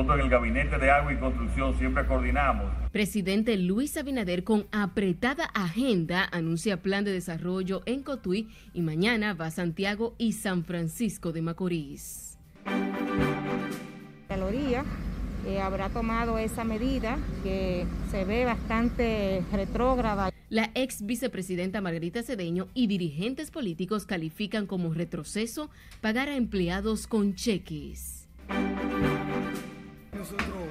nosotros en el Gabinete de Agua y Construcción siempre coordinamos. Presidente Luis Abinader con apretada agenda anuncia plan de desarrollo en Cotuí y mañana va a Santiago y San Francisco de Macorís. Caloría eh, habrá tomado esa medida que se ve bastante retrógrada. La ex vicepresidenta Margarita Cedeño y dirigentes políticos califican como retroceso pagar a empleados con cheques. Nosotros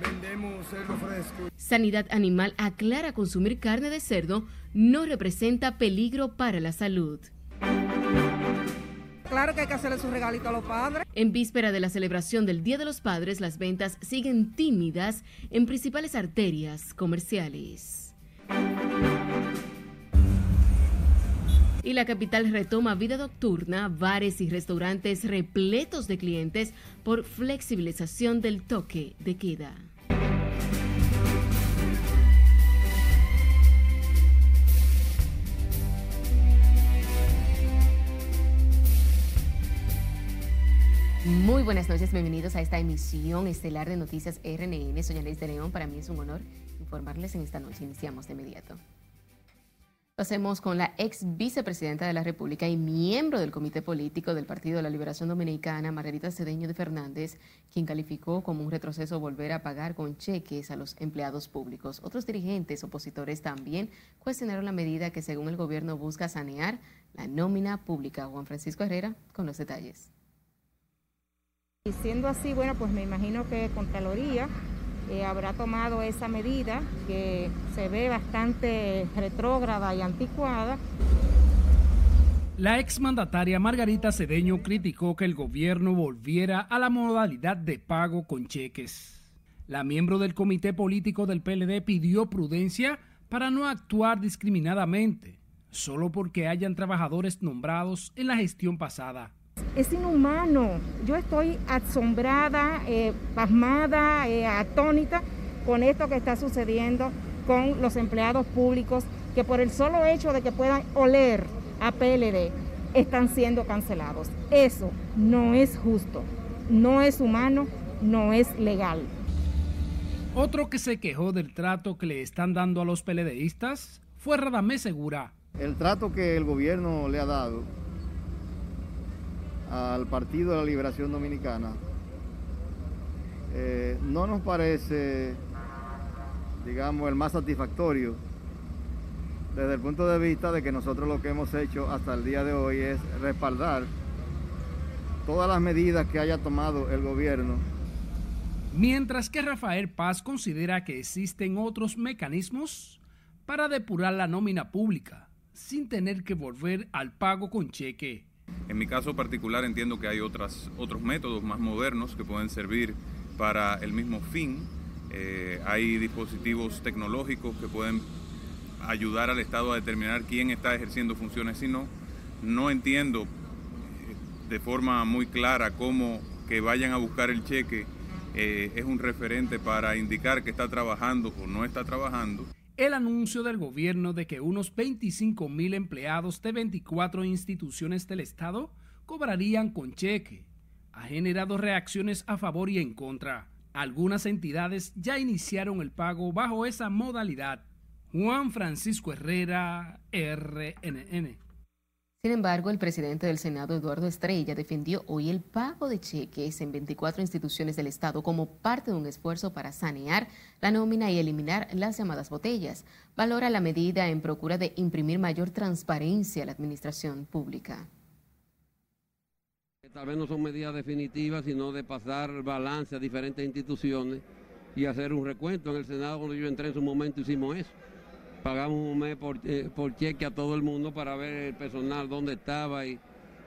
vendemos cerdo fresco. Sanidad Animal aclara consumir carne de cerdo no representa peligro para la salud. Claro que hay que hacerle su regalito a los padres. En víspera de la celebración del Día de los Padres, las ventas siguen tímidas en principales arterias comerciales. Y la capital retoma vida nocturna, bares y restaurantes repletos de clientes por flexibilización del toque de queda. Muy buenas noches, bienvenidos a esta emisión estelar de Noticias RNN. Soy de León, para mí es un honor informarles en esta noche. Iniciamos de inmediato. Lo hacemos con la ex vicepresidenta de la República y miembro del Comité Político del Partido de la Liberación Dominicana, Margarita Cedeño de Fernández, quien calificó como un retroceso volver a pagar con cheques a los empleados públicos. Otros dirigentes opositores también cuestionaron la medida que según el gobierno busca sanear la nómina pública. Juan Francisco Herrera con los detalles. Y siendo así, bueno, pues me imagino que Contraloría eh, habrá tomado esa medida que se ve bastante retrógrada y anticuada. La exmandataria Margarita Cedeño criticó que el gobierno volviera a la modalidad de pago con cheques. La miembro del comité político del PLD pidió prudencia para no actuar discriminadamente, solo porque hayan trabajadores nombrados en la gestión pasada es inhumano. Yo estoy asombrada, eh, pasmada, eh, atónita con esto que está sucediendo con los empleados públicos que por el solo hecho de que puedan oler a PLD están siendo cancelados. Eso no es justo, no es humano, no es legal. Otro que se quejó del trato que le están dando a los PLDistas fue Radamés Segura. El trato que el gobierno le ha dado al Partido de la Liberación Dominicana, eh, no nos parece, digamos, el más satisfactorio desde el punto de vista de que nosotros lo que hemos hecho hasta el día de hoy es respaldar todas las medidas que haya tomado el gobierno. Mientras que Rafael Paz considera que existen otros mecanismos para depurar la nómina pública sin tener que volver al pago con cheque. En mi caso particular entiendo que hay otras, otros métodos más modernos que pueden servir para el mismo fin. Eh, hay dispositivos tecnológicos que pueden ayudar al Estado a determinar quién está ejerciendo funciones y no. No entiendo eh, de forma muy clara cómo que vayan a buscar el cheque eh, es un referente para indicar que está trabajando o no está trabajando el anuncio del gobierno de que unos 25 mil empleados de 24 instituciones del Estado cobrarían con cheque ha generado reacciones a favor y en contra. Algunas entidades ya iniciaron el pago bajo esa modalidad. Juan Francisco Herrera, RNN. Sin embargo, el presidente del Senado, Eduardo Estrella, defendió hoy el pago de cheques en 24 instituciones del Estado como parte de un esfuerzo para sanear la nómina y eliminar las llamadas botellas. Valora la medida en procura de imprimir mayor transparencia a la administración pública. Tal vez no son medidas definitivas, sino de pasar balance a diferentes instituciones y hacer un recuento. En el Senado, cuando yo entré en su momento, hicimos eso pagamos un mes eh, por, cheque a todo el mundo para ver el personal dónde estaba y,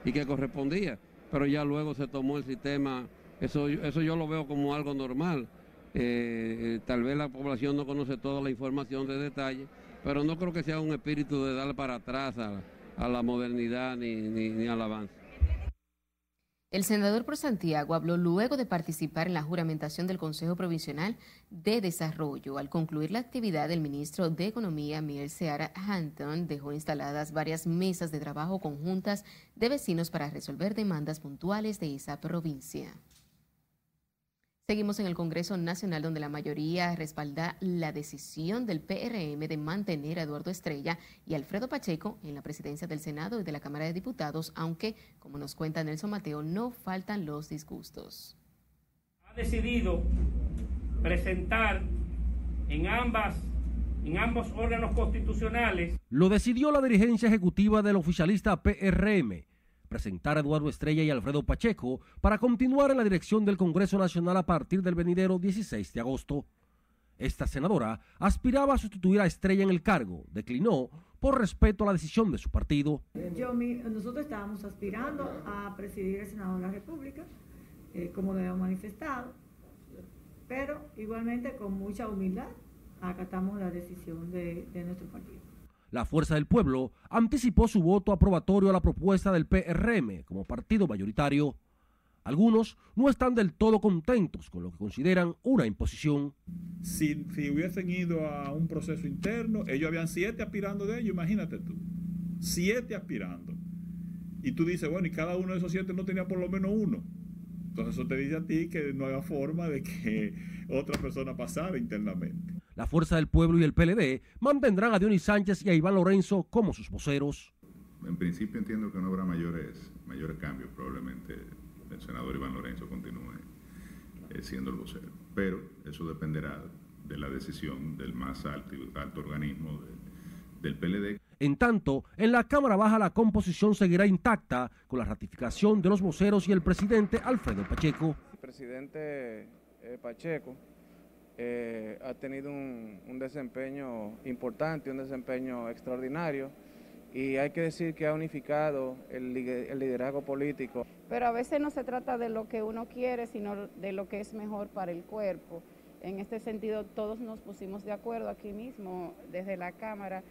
y qué correspondía. Pero ya luego se tomó el sistema, eso, eso yo lo veo como algo normal. Eh, eh, tal vez la población no conoce toda la información de detalle, pero no creo que sea un espíritu de dar para atrás a, la modernidad ni, ni, ni al avance. El senador por Santiago habló luego de participar en la juramentación del Consejo Provisional de Desarrollo. Al concluir la actividad, el ministro de Economía, Miguel Seara Hampton, dejó instaladas varias mesas de trabajo conjuntas de vecinos para resolver demandas puntuales de esa provincia. Seguimos en el Congreso Nacional donde la mayoría respalda la decisión del PRM de mantener a Eduardo Estrella y Alfredo Pacheco en la presidencia del Senado y de la Cámara de Diputados, aunque, como nos cuenta Nelson Mateo, no faltan los disgustos. Ha decidido presentar en ambas en ambos órganos constitucionales. Lo decidió la dirigencia ejecutiva del oficialista PRM presentar a Eduardo Estrella y Alfredo Pacheco para continuar en la dirección del Congreso Nacional a partir del venidero 16 de agosto. Esta senadora aspiraba a sustituir a Estrella en el cargo, declinó por respeto a la decisión de su partido. Yo, nosotros estábamos aspirando a presidir el Senado de la República, eh, como lo hemos manifestado, pero igualmente con mucha humildad acatamos la decisión de nuestro partido. La Fuerza del Pueblo anticipó su voto aprobatorio a la propuesta del PRM como partido mayoritario. Algunos no están del todo contentos con lo que consideran una imposición. Si, hubiesen ido a un proceso interno, ellos habían siete aspirando de ellos, imagínate tú. Siete aspirando. Y tú dices, bueno, y cada uno de esos siete no tenía por lo menos uno. Entonces eso te dice a ti que no haga forma de que otra persona pasara internamente. La Fuerza del Pueblo y el PLD mantendrán a Dionis Sánchez y a Iván Lorenzo como sus voceros. En principio entiendo que no habrá mayores, mayores cambios. Probablemente el senador Iván Lorenzo continúe eh, siendo el vocero. Pero eso dependerá de la decisión del más alto, alto organismo del PLD. En tanto, en la Cámara Baja la composición seguirá intacta con la ratificación de los voceros y el presidente Alfredo Pacheco. El presidente eh, Pacheco eh, ha tenido un, desempeño importante, un desempeño extraordinario y hay que decir que ha unificado el, liderazgo político. Pero a veces no se trata de lo que uno quiere, sino de lo que es mejor para el cuerpo. En este sentido, todos nos pusimos de acuerdo aquí mismo desde la Cámara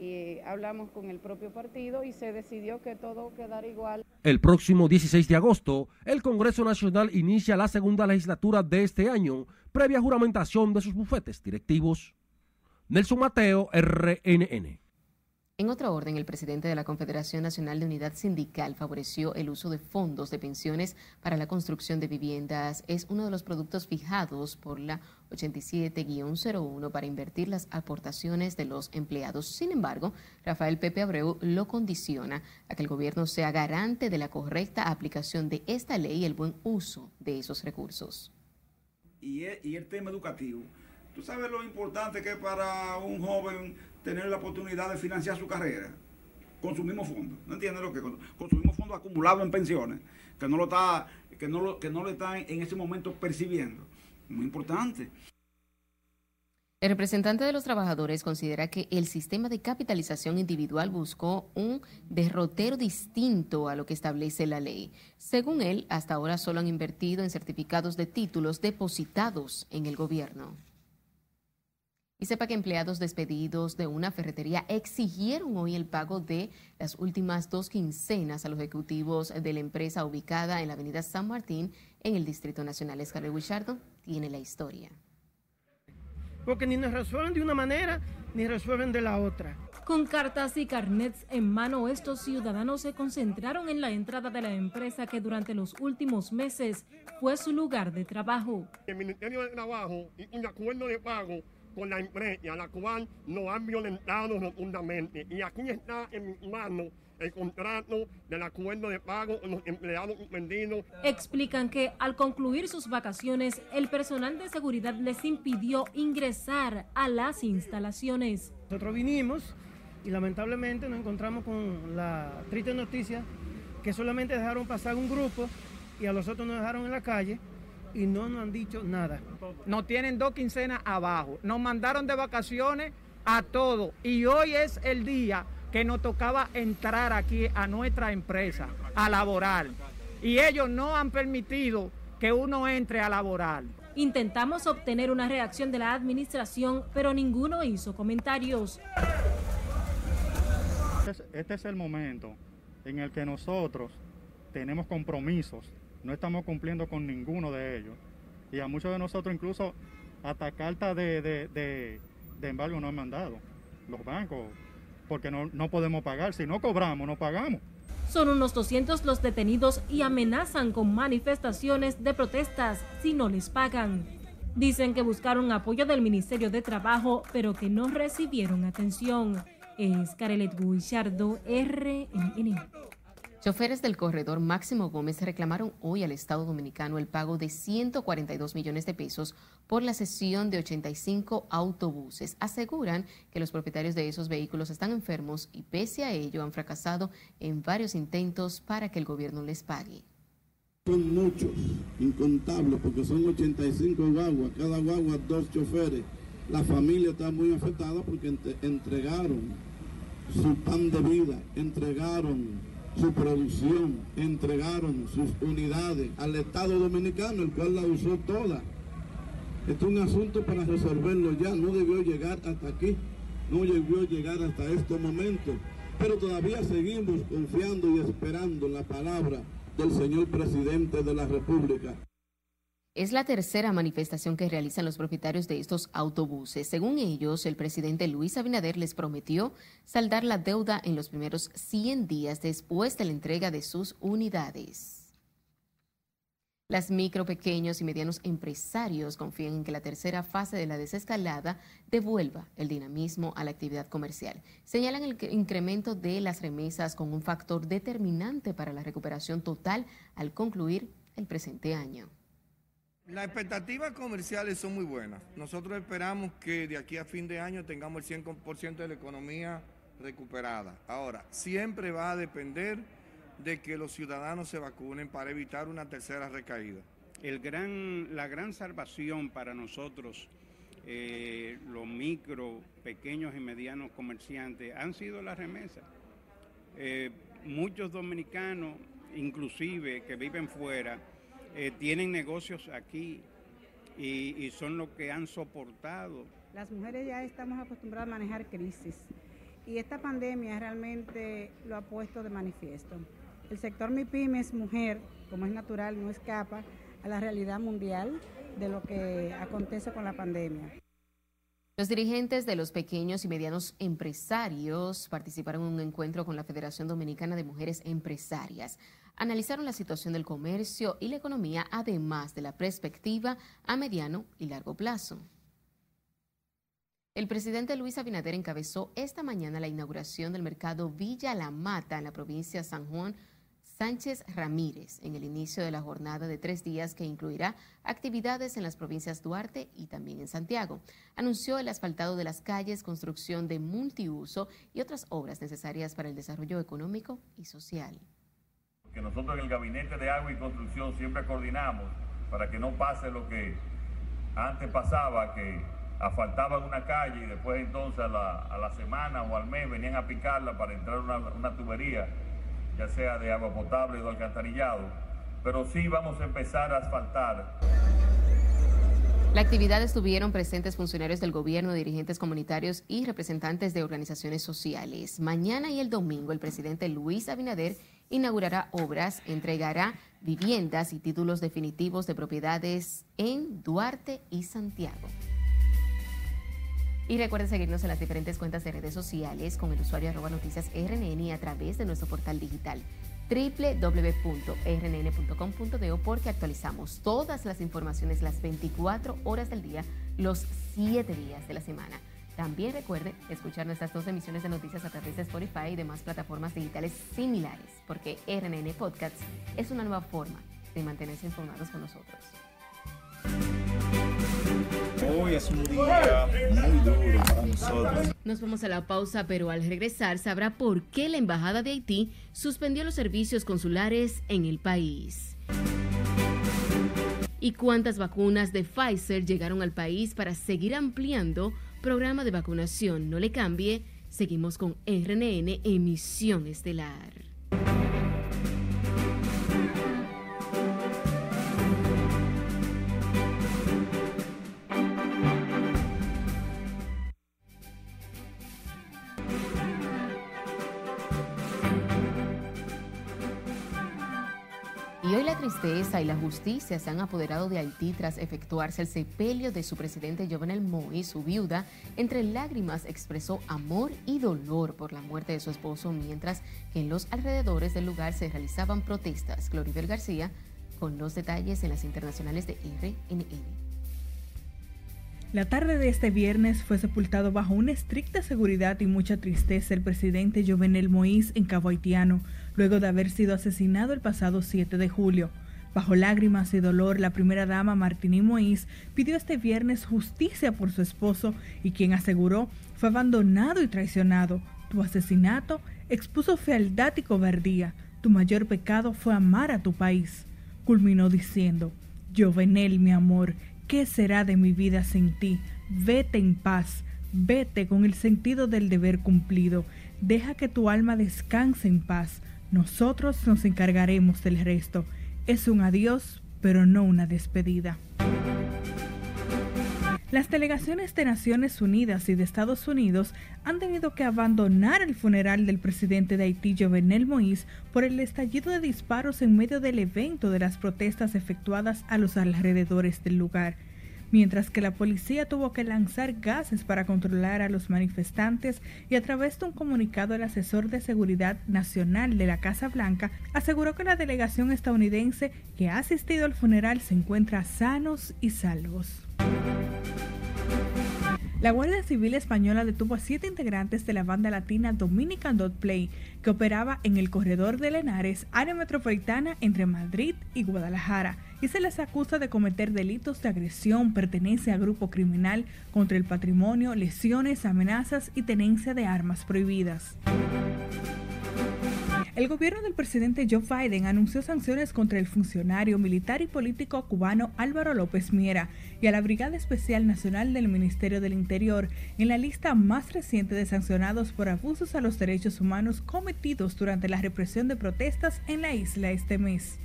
y hablamos con el propio partido y se decidió que todo quedara igual. El próximo 16 de agosto, el Congreso Nacional inicia la segunda legislatura de este año, previa juramentación de sus bufetes directivos. Nelson Mateo, RNN. En otro orden, el presidente de la Confederación Nacional de Unidad Sindical favoreció el uso de fondos de pensiones para la construcción de viviendas. Es uno de los productos fijados por la 87-01 para invertir las aportaciones de los empleados. Sin embargo, Rafael Pepe Abreu lo condiciona a que el gobierno sea garante de la correcta aplicación de esta ley y el buen uso de esos recursos. Y y el tema educativo. Tú sabes lo importante que para un joven tener la oportunidad de financiar su carrera con su mismo fondo. ¿No entiendes lo que? Con, su fondo acumulado en pensiones, que no lo está, que no lo, que no lo está en ese momento percibiendo. Muy importante. El representante de los trabajadores considera que el sistema de capitalización individual buscó un derrotero distinto a lo que establece la ley. Según él, hasta ahora solo han invertido en certificados de títulos depositados en el gobierno. Y sepa que empleados despedidos de una ferretería exigieron hoy el pago de las últimas dos quincenas a los ejecutivos de la empresa ubicada en la avenida San Martín en el Distrito Nacional. Escarle Wichardo tiene la historia. Porque ni nos resuelven de una manera ni resuelven de la otra. Con cartas y carnets en mano, estos ciudadanos se concentraron en la entrada de la empresa que durante los últimos meses fue su lugar de trabajo. El Ministerio de Trabajo y un acuerdo de pago con la empresa, la cual no han violentado rotundamente. Y aquí está en mi mano el contrato del acuerdo de pago con los empleados suspendidos. Explican que al concluir sus vacaciones, el personal de seguridad les impidió ingresar a las instalaciones. Nosotros vinimos y lamentablemente nos encontramos con la triste noticia que solamente dejaron pasar un grupo y a los otros nos dejaron en la calle y no nos han dicho nada. Nos tienen dos quincenas abajo. Nos mandaron de vacaciones a todos y hoy es el día que nos tocaba entrar aquí a nuestra empresa a laborar. Y ellos no han permitido que uno entre a laborar. Intentamos obtener una reacción de la administración, pero ninguno hizo comentarios. Este es el momento en el que nosotros tenemos compromisos no estamos cumpliendo con ninguno de ellos. Y a muchos de nosotros incluso hasta carta de, de, embargo nos han mandado los bancos, porque no, no podemos pagar. Si no cobramos, no pagamos. Son unos 200 los detenidos y amenazan con manifestaciones de protestas si no les pagan. Dicen que buscaron apoyo del Ministerio de Trabajo, pero que no recibieron atención. Es Carelet Guichardo, RNN. Choferes del corredor Máximo Gómez reclamaron hoy al Estado Dominicano el pago de 142 millones de pesos por la cesión de 85 autobuses. Aseguran que los propietarios de esos vehículos están enfermos y pese a ello han fracasado en varios intentos para que el gobierno les pague. Son muchos, incontables, porque son 85 guaguas, cada guagua dos choferes. La familia está muy afectada porque entregaron su pan de vida, entregaron su producción, entregaron sus unidades al Estado Dominicano, el cual la usó toda. Esto es un asunto para resolverlo ya, no debió llegar hasta aquí, no debió llegar hasta este momento, pero todavía seguimos confiando y esperando la palabra del señor presidente de la República. Es la tercera manifestación que realizan los propietarios de estos autobuses. Según ellos, el presidente Luis Abinader les prometió saldar la deuda en los primeros 100 días después de la entrega de sus unidades. Las micro, pequeños y medianos empresarios confían en que la tercera fase de la desescalada devuelva el dinamismo a la actividad comercial. Señalan el incremento de las remesas como un factor determinante para la recuperación total al concluir el presente año. Las expectativas comerciales son muy buenas. Nosotros esperamos que de aquí a fin de año tengamos el 100% de la economía recuperada. Ahora, siempre va a depender de que los ciudadanos se vacunen para evitar una tercera recaída. El gran, la gran salvación para nosotros, eh, los micro, pequeños y medianos comerciantes, han sido las remesas. Eh, muchos dominicanos, inclusive que viven fuera, eh, tienen negocios aquí y, son los que han soportado. Las mujeres ya estamos acostumbradas a manejar crisis y esta pandemia realmente lo ha puesto de manifiesto. El sector MIPIMES mujer, como es natural, no escapa a la realidad mundial de lo que acontece con la pandemia. Los dirigentes de los pequeños y medianos empresarios participaron en un encuentro con la Federación Dominicana de Mujeres Empresarias analizaron la situación del comercio y la economía, además de la perspectiva a mediano y largo plazo. El presidente Luis Abinader encabezó esta mañana la inauguración del mercado Villa La Mata en la provincia San Juan Sánchez Ramírez en el inicio de la jornada de tres días que incluirá actividades en las provincias Duarte y también en Santiago. Anunció el asfaltado de las calles, construcción de multiuso y otras obras necesarias para el desarrollo económico y social que nosotros en el Gabinete de Agua y Construcción siempre coordinamos para que no pase lo que antes pasaba, que asfaltaban una calle y después entonces a la, semana o al mes venían a picarla para entrar una, una tubería, ya sea de agua potable o alcantarillado. Pero sí vamos a empezar a asfaltar. La actividad estuvieron presentes funcionarios del gobierno, dirigentes comunitarios y representantes de organizaciones sociales. Mañana y el domingo el presidente Luis Abinader inaugurará obras, entregará viviendas y títulos definitivos de propiedades en Duarte y Santiago. Y recuerde seguirnos en las diferentes cuentas de redes sociales con el usuario arroba noticias RNN a través de nuestro portal digital www.rnn.com.do porque actualizamos todas las informaciones las 24 horas del día, los 7 días de la semana. También recuerde escuchar nuestras dos emisiones de noticias a través de Spotify y demás plataformas digitales similares, porque RNN Podcasts es una nueva forma de mantenerse informados con nosotros. Hoy es un día muy duro para nosotros. Nos vamos a la pausa, pero al regresar sabrá por qué la Embajada de Haití suspendió los servicios consulares en el país. ¿Y cuántas vacunas de Pfizer llegaron al país para seguir ampliando programa de vacunación. No le cambie. Seguimos con RNN Emisión Estelar. Tristeza y la justicia se han apoderado de Haití tras efectuarse el sepelio de su presidente Jovenel Moïse, su viuda, entre lágrimas expresó amor y dolor por la muerte de su esposo, mientras que en los alrededores del lugar se realizaban protestas. Gloribel García con los detalles en las internacionales de RNN. La tarde de este viernes fue sepultado bajo una estricta seguridad y mucha tristeza el presidente Jovenel Moïse en Cabo Haitiano, luego de haber sido asesinado el pasado 7 de julio. Bajo lágrimas y dolor, la primera dama Martini Moïse pidió este viernes justicia por su esposo y quien aseguró fue abandonado y traicionado. Tu asesinato expuso fealdad y cobardía. Tu mayor pecado fue amar a tu país. Culminó diciendo, Jovenel, mi amor, ¿Qué será de mi vida sin ti? Vete en paz, vete con el sentido del deber cumplido. Deja que tu alma descanse en paz. Nosotros nos encargaremos del resto. Es un adiós, pero no una despedida. Las delegaciones de Naciones Unidas y de Estados Unidos han tenido que abandonar el funeral del presidente de Haití, Jovenel Moïse, por el estallido de disparos en medio del evento de las protestas efectuadas a los alrededores del lugar. Mientras que la policía tuvo que lanzar gases para controlar a los manifestantes y a través de un comunicado el asesor de seguridad nacional de la Casa Blanca aseguró que la delegación estadounidense que ha asistido al funeral se encuentra sanos y salvos. La Guardia Civil Española detuvo a siete integrantes de la banda latina Dominican Dot Play, que operaba en el corredor de Lenares, área metropolitana entre Madrid y Guadalajara, y se les acusa de cometer delitos de agresión, pertenencia a grupo criminal contra el patrimonio, lesiones, amenazas y tenencia de armas prohibidas. El gobierno del presidente Joe Biden anunció sanciones contra el funcionario militar y político cubano Álvaro López Miera y a la Brigada Especial Nacional del Ministerio del Interior en la lista más reciente de sancionados por abusos a los derechos humanos cometidos durante la represión de protestas en la isla este mes.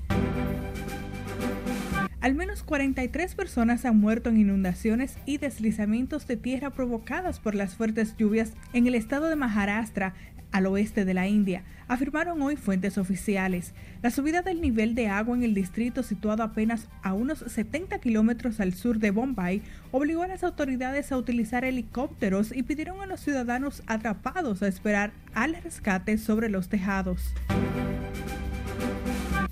Al menos 43 personas han muerto en inundaciones y deslizamientos de tierra provocadas por las fuertes lluvias en el estado de Maharashtra, al oeste de la India, afirmaron hoy fuentes oficiales. La subida del nivel de agua en el distrito situado apenas a unos 70 kilómetros al sur de Bombay obligó a las autoridades a utilizar helicópteros y pidieron a los ciudadanos atrapados a esperar al rescate sobre los tejados.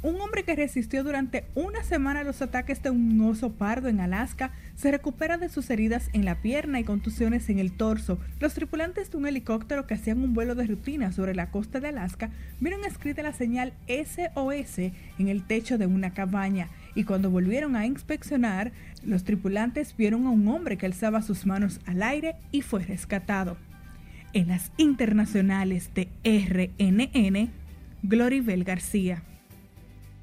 Un hombre que resistió durante una semana los ataques de un oso pardo en Alaska se recupera de sus heridas en la pierna y contusiones en el torso. Los tripulantes de un helicóptero que hacían un vuelo de rutina sobre la costa de Alaska vieron escrita la señal SOS en el techo de una cabaña y cuando volvieron a inspeccionar, los tripulantes vieron a un hombre que alzaba sus manos al aire y fue rescatado. En las internacionales de RNN, Gloribel García.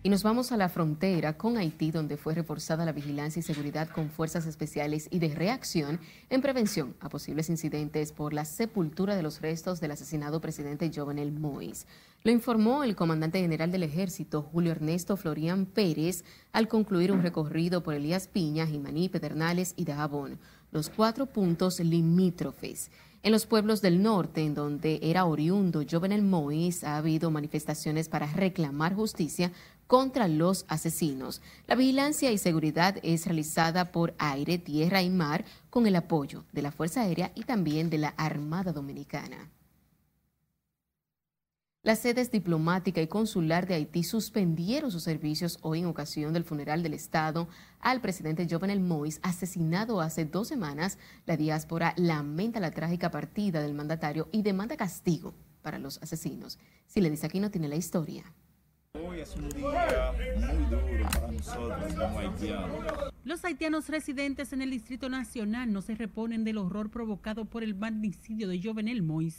Y nos vamos a la frontera con Haití, donde fue reforzada la vigilancia y seguridad con fuerzas especiales y de reacción en prevención a posibles incidentes por la sepultura de los restos del asesinado presidente Jovenel Moïse. Lo informó el comandante general del ejército, Julio Ernesto Florian Pérez, al concluir un recorrido por Elías Piña, Jimaní, Pedernales y Dajabón, los cuatro puntos limítrofes. En los pueblos del norte, en donde era oriundo Jovenel Moïse, ha habido manifestaciones para reclamar justicia contra los asesinos. La vigilancia y seguridad es realizada por aire, tierra y mar con el apoyo de la Fuerza Aérea y también de la Armada Dominicana. Las sedes diplomática y consular de Haití suspendieron sus servicios hoy en ocasión del funeral del Estado al presidente Jovenel Moïse, asesinado hace dos semanas. La diáspora lamenta la trágica partida del mandatario y demanda castigo para los asesinos. Si le dice aquí no tiene la historia. Hoy es un día muy duro para nosotros como haitianos. Los haitianos residentes en el Distrito Nacional no se reponen del horror provocado por el magnicidio de Jovenel Mois.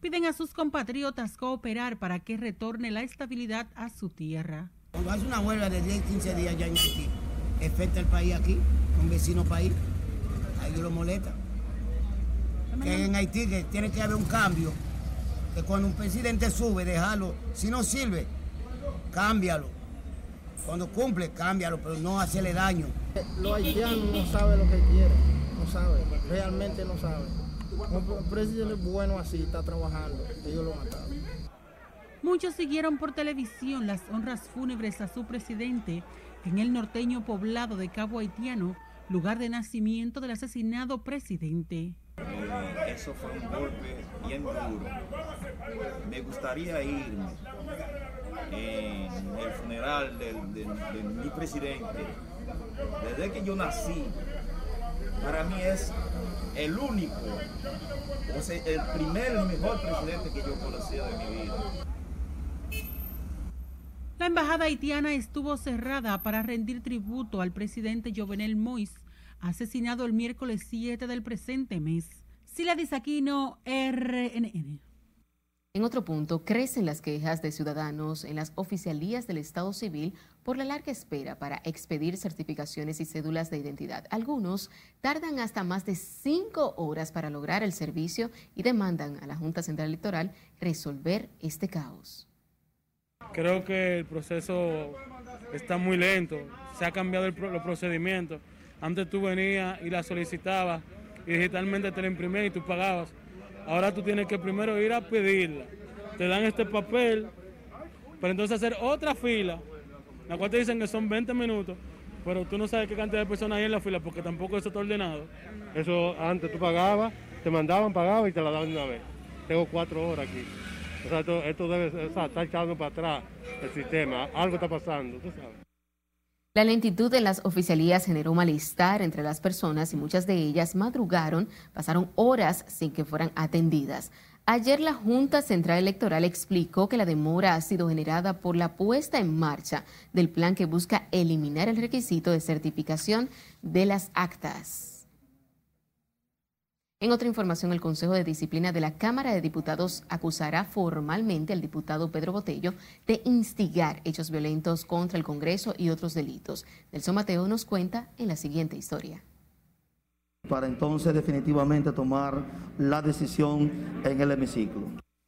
Piden a sus compatriotas cooperar para que retorne la estabilidad a su tierra. Cuando hace una huelga de 10, 15 días ya en Haití, afecta el país aquí, un vecino país, a ellos lo molesta. Que en Haití que tiene que haber un cambio, que cuando un presidente sube, dejarlo, si no sirve, cámbialo. Cuando cumple, cámbialo, pero no hacerle daño. Los haitianos no saben lo que quieren, no saben, realmente no saben. Un presidente bueno así está trabajando, ellos lo mataron. Muchos siguieron por televisión las honras fúnebres a su presidente en el norteño poblado de Cabo Haitiano, lugar de nacimiento del asesinado presidente. Eso fue un golpe bien duro. Me gustaría irme en el funeral del- de mi presidente. Desde que yo nací, para mí es el único, o sea, el primer y mejor presidente que yo he conocido de mi vida. La embajada haitiana estuvo cerrada para rendir tributo al presidente Jovenel Moïse, asesinado el miércoles 7 del presente mes. Sila Disaquino, RNN. En otro punto, crecen las quejas de ciudadanos en las oficialías del Estado Civil por la larga espera para expedir certificaciones y cédulas de identidad. Algunos tardan hasta más de cinco horas para lograr el servicio y demandan a la Junta Central Electoral resolver este caos. Creo que el proceso está muy lento, se ha cambiado el pro- los procedimientos. Antes tú venías y la solicitabas y digitalmente te la imprimían y tú pagabas. Ahora tú tienes que primero ir a pedirla. Te dan este papel, pero entonces hacer otra fila, la cual te dicen que son 20 minutos, pero tú no sabes qué cantidad de personas hay en la fila porque tampoco eso está ordenado. Eso antes tú pagabas, te mandaban, pagabas y te la daban una vez. Tengo cuatro horas aquí. O sea, esto, esto debe o sea, está echando para atrás el sistema. Algo está pasando, tú sabes. La lentitud en las oficialías generó malestar entre las personas y muchas de ellas madrugaron, pasaron horas sin que fueran atendidas. Ayer la Junta Central Electoral explicó que la demora ha sido generada por la puesta en marcha del plan que busca eliminar el requisito de certificación de las actas. En otra información, el Consejo de Disciplina de la Cámara de Diputados acusará formalmente al diputado Pedro Botello de instigar hechos violentos contra el Congreso y otros delitos. Nelson Mateo nos cuenta en la siguiente historia. para entonces definitivamente tomar la decisión en el hemiciclo.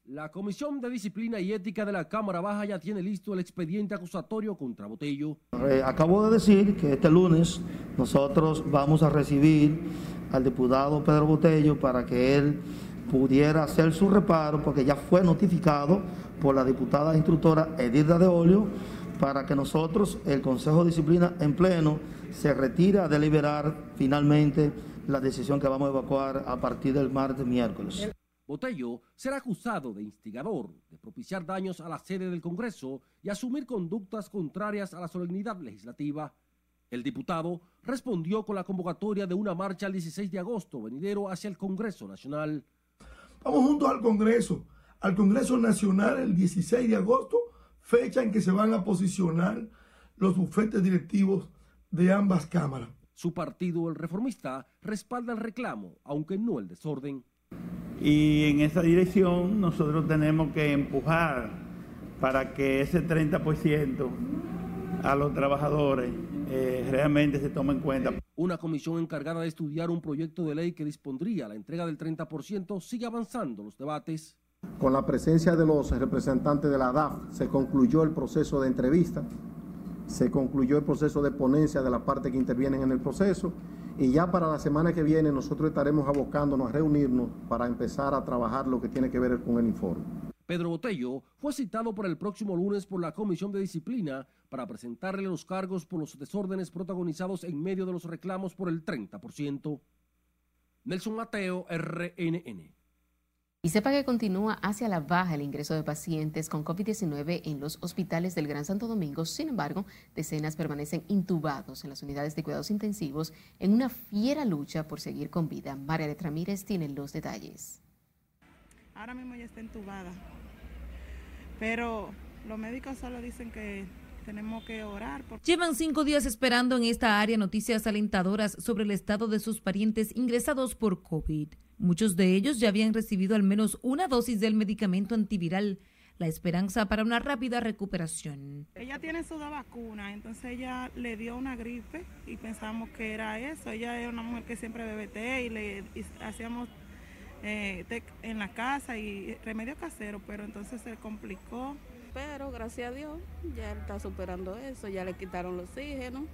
La Comisión de Disciplina y Ética de la Cámara Baja ya tiene listo el expediente acusatorio contra Botello. Eh, acabo de decir que este lunes nosotros vamos a recibir al diputado Pedro Botello para que él pudiera hacer su reparo, porque ya fue notificado por la diputada instructora Edilda de Olio, para que nosotros, el Consejo de Disciplina en pleno, se retire a deliberar finalmente la decisión que vamos a evacuar a partir del martes miércoles. Botello será acusado de instigador, de propiciar daños a la sede del Congreso y asumir conductas contrarias a la solemnidad legislativa. El diputado respondió con la convocatoria de una marcha el 16 de agosto venidero hacia el Congreso Nacional. Vamos juntos al Congreso, al Congreso Nacional el 16 de agosto, fecha en que se van a posicionar los bufetes directivos de ambas cámaras. Su partido, el reformista, respalda el reclamo, aunque no el desorden. Y en esa dirección nosotros tenemos que empujar para que ese 30% a los trabajadores eh, realmente se tome en cuenta. Una comisión encargada de estudiar un proyecto de ley que dispondría la entrega del 30% sigue avanzando los debates. Con la presencia de los representantes de la DAF se concluyó el proceso de entrevista, se concluyó el proceso de ponencia de la parte que intervienen en el proceso y ya para la semana que viene nosotros estaremos abocándonos a reunirnos para empezar a trabajar lo que tiene que ver con el informe. Pedro Botello fue citado para el próximo lunes por la Comisión de Disciplina para presentarle los cargos por los desórdenes protagonizados en medio de los reclamos por el 30%. Nelson Mateo, RNN. Y sepa que continúa hacia la baja el ingreso de pacientes con COVID-19 en los hospitales del Gran Santo Domingo. Sin embargo, decenas permanecen intubados en las unidades de cuidados intensivos en una fiera lucha por seguir con vida. María Ramírez tiene los detalles. Ahora mismo ya está entubada. Pero los médicos solo dicen que tenemos que orar. Por... Llevan cinco días esperando en esta área noticias alentadoras sobre el estado de sus parientes ingresados por COVID. Muchos de ellos ya habían recibido al menos una dosis del medicamento antiviral, la esperanza para una rápida recuperación. Ella tiene su dos vacunas, entonces ella le dio una gripe y pensamos que era eso. Ella es una mujer que siempre bebe té y le y hacíamos eh, té en la casa y remedio casero, pero entonces se complicó. Pero gracias a Dios ya está superando eso, ya le quitaron el oxígeno.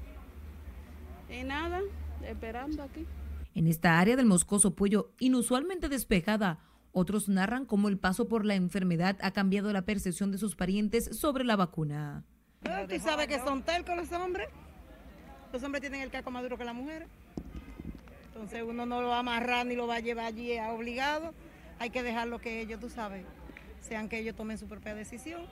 Y nada, esperando aquí. En esta área del Moscoso Puello, inusualmente despejada, Otros narran cómo el paso por la enfermedad ha cambiado la percepción de sus parientes sobre la vacuna. Tú sabes que son telcos los hombres. Los hombres tienen el caco más duro que las mujeres. Entonces uno no lo va a amarrar ni lo va a llevar allí obligado. Hay que dejarlo que ellos, tú sabes, sean que ellos tomen su propia decisión.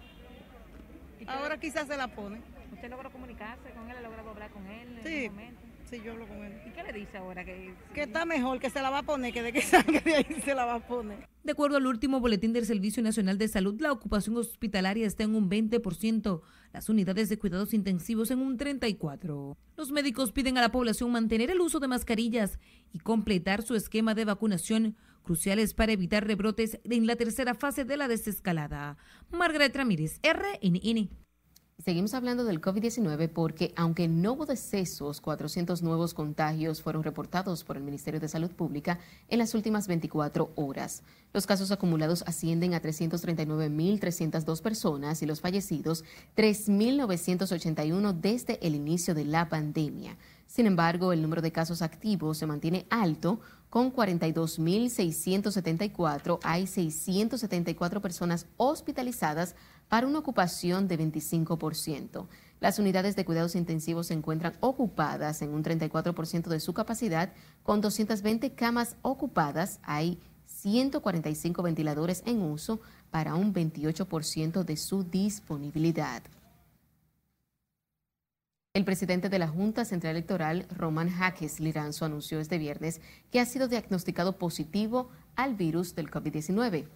Ahora quizás se la ponen. ¿Usted logró comunicarse con él? ¿Ha logrado hablar con él en Sí. el momento? Sí, yo hablo con él. ¿Y qué le dice ahora? Que, Que está mejor, que se la va a poner, que de que salga de ahí se la va a poner. De acuerdo al último boletín del Servicio Nacional de Salud, la ocupación hospitalaria está en un 20%, las unidades de cuidados intensivos en un 34%. Los médicos piden a la población mantener el uso de mascarillas y completar su esquema de vacunación, cruciales para evitar rebrotes en la tercera fase de la desescalada. Margaret Ramírez, RNN. Seguimos hablando del COVID-19 porque, aunque no hubo decesos, 400 nuevos contagios fueron reportados por el Ministerio de Salud Pública en las últimas 24 horas. Los casos acumulados ascienden a 339.302 personas y los fallecidos 3.981 desde el inicio de la pandemia. Sin embargo, el número de casos activos se mantiene alto. Con 42.674 hay 674 personas hospitalizadas para una ocupación de 25%. Las unidades de cuidados intensivos se encuentran ocupadas en un 34% de su capacidad, con 220 camas ocupadas. Hay 145 ventiladores en uso para un 28% de su disponibilidad. El presidente de la Junta Central Electoral, Román Jaques Liranzo, anunció este viernes que ha sido diagnosticado positivo al virus del COVID-19.